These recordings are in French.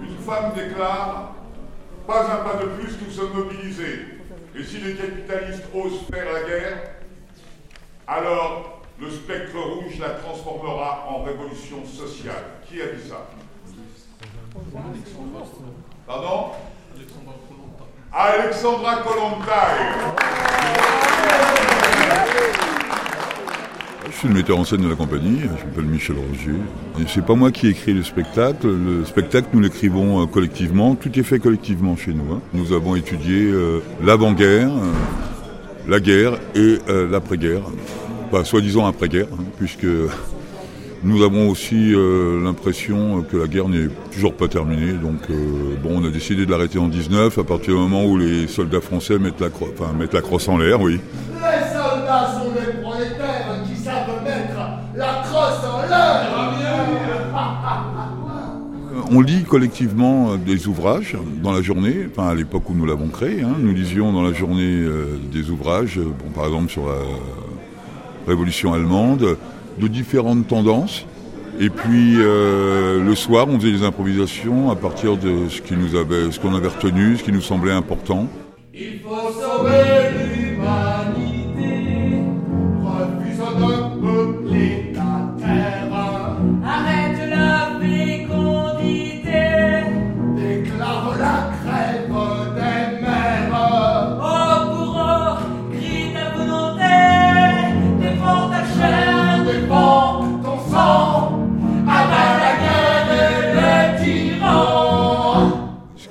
Une femme déclare Pas un pas de plus, nous sommes mobilisés. Et si les capitalistes osent faire la guerre, alors le spectre rouge la transformera en révolution sociale. Qui a dit ça? Pardon? Alexandra Kolontai. Je suis le metteur en scène de la compagnie, je m'appelle Michel Rogier. Et c'est pas moi qui écris le spectacle. Le spectacle, nous l'écrivons euh, collectivement. Tout est fait collectivement chez nous. hein. Nous avons étudié euh, l'avant-guerre, euh, la guerre et l'après-guerre. Enfin, soi-disant après-guerre, hein, puisque nous avons aussi l'impression que la guerre n'est toujours pas terminée. Donc, bon, on a décidé de l'arrêter en 19, à partir du moment où les soldats français mettent la, cro- mettent la crosse en l'air, oui. Les soldats sont les prolétaires savent mettre la crosse en l'air. On lit collectivement euh, des ouvrages dans la journée, enfin à l'époque où nous l'avons créé. hein. nous lisions dans la journée euh, des ouvrages, euh, bon, par exemple sur la Révolution allemande, de différentes tendances. Et puis euh, le soir, on faisait des improvisations à partir de ce nous avait, ce qu'on avait retenu, ce qui nous semblait important. Il faut sauver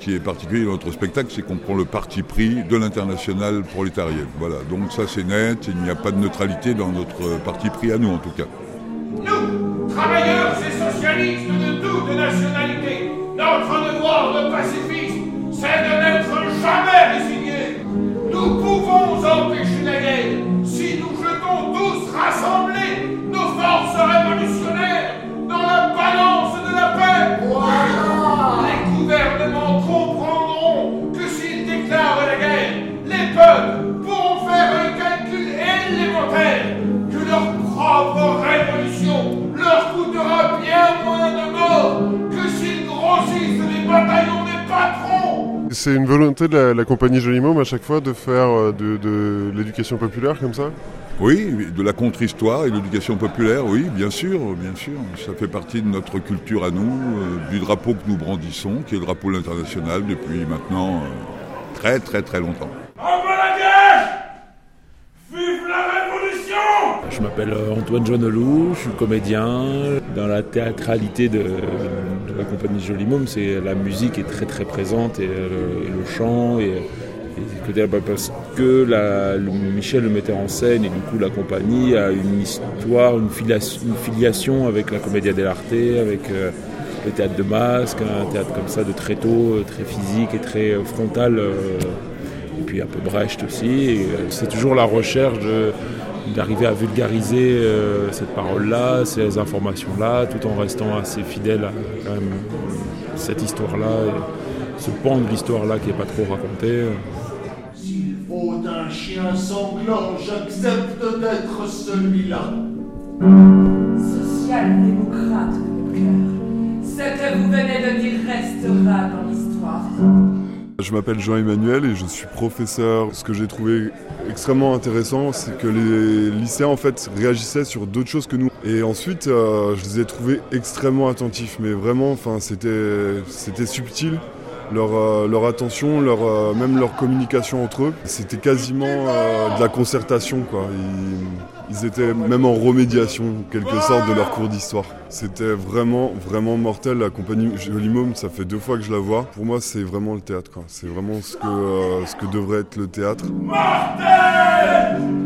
qui est particulier dans notre spectacle, c'est qu'on prend le parti pris de l'international prolétarienne. Voilà, donc ça c'est net, il n'y a pas de neutralité dans notre parti pris à nous en tout cas. Nous, travailleurs et socialistes de toutes nationalités, notre devoir de pacifiste, c'est de n'être jamais comprendront que s'ils déclarent la guerre, les peuples pourront faire un calcul élémentaire que leur propre révolution leur coûtera bien moins de morts que s'ils grossissent les bataillons des patrons. C'est une volonté de la, compagnie Jolimôme à chaque fois de faire euh, de l'éducation populaire comme ça? Oui, de la contre-histoire et de l'éducation populaire, oui, bien sûr, bien sûr. Ça fait partie de notre culture à nous, euh, du drapeau que nous brandissons, qui est le drapeau de l'international depuis maintenant euh, très très très longtemps. En bas la guerre Vive la révolution Je m'appelle euh, Antoine Joannelou, je suis comédien. Dans la théâtralité de, de la compagnie Jolimôme, c'est la musique est très très présente et le, et le chant et, parce que Michel le metteur en scène et du coup la compagnie a une histoire, une filiation, avec la Commedia dell'arte, avec euh, le théâtre de masque, un théâtre comme ça de très tôt, euh, très physique et très euh, frontal. et puis un peu Brecht aussi. C'est toujours la recherche d'arriver à vulgariser cette parole-là, ces informations-là, tout en restant assez fidèle à cette histoire-là, ce pan de l'histoire-là qui n'est pas trop raconté. Un chien sanglant, j'accepte d'être celui-là. social-démocrate de mon cœur. Ce que vous venez de dire restera dans l'histoire. Je m'appelle Jean-Emmanuel et je suis professeur. Ce que j'ai trouvé extrêmement intéressant, c'est que les lycéens en fait réagissaient sur d'autres choses que nous. Et ensuite, euh, je les ai trouvés extrêmement attentifs, mais vraiment, enfin, c'était c'était subtil. Leur, euh, leur attention, leur, euh, même leur communication entre eux, c'était quasiment euh, de la concertation. Quoi. Ils, étaient même en remédiation, quelque sorte, de leur cours d'histoire. C'était vraiment, vraiment mortel. La compagnie Jolimôme, ça fait deux fois que je la vois. Pour moi, c'est vraiment le théâtre. C'est vraiment ce que, ce que devrait être le théâtre. Mortel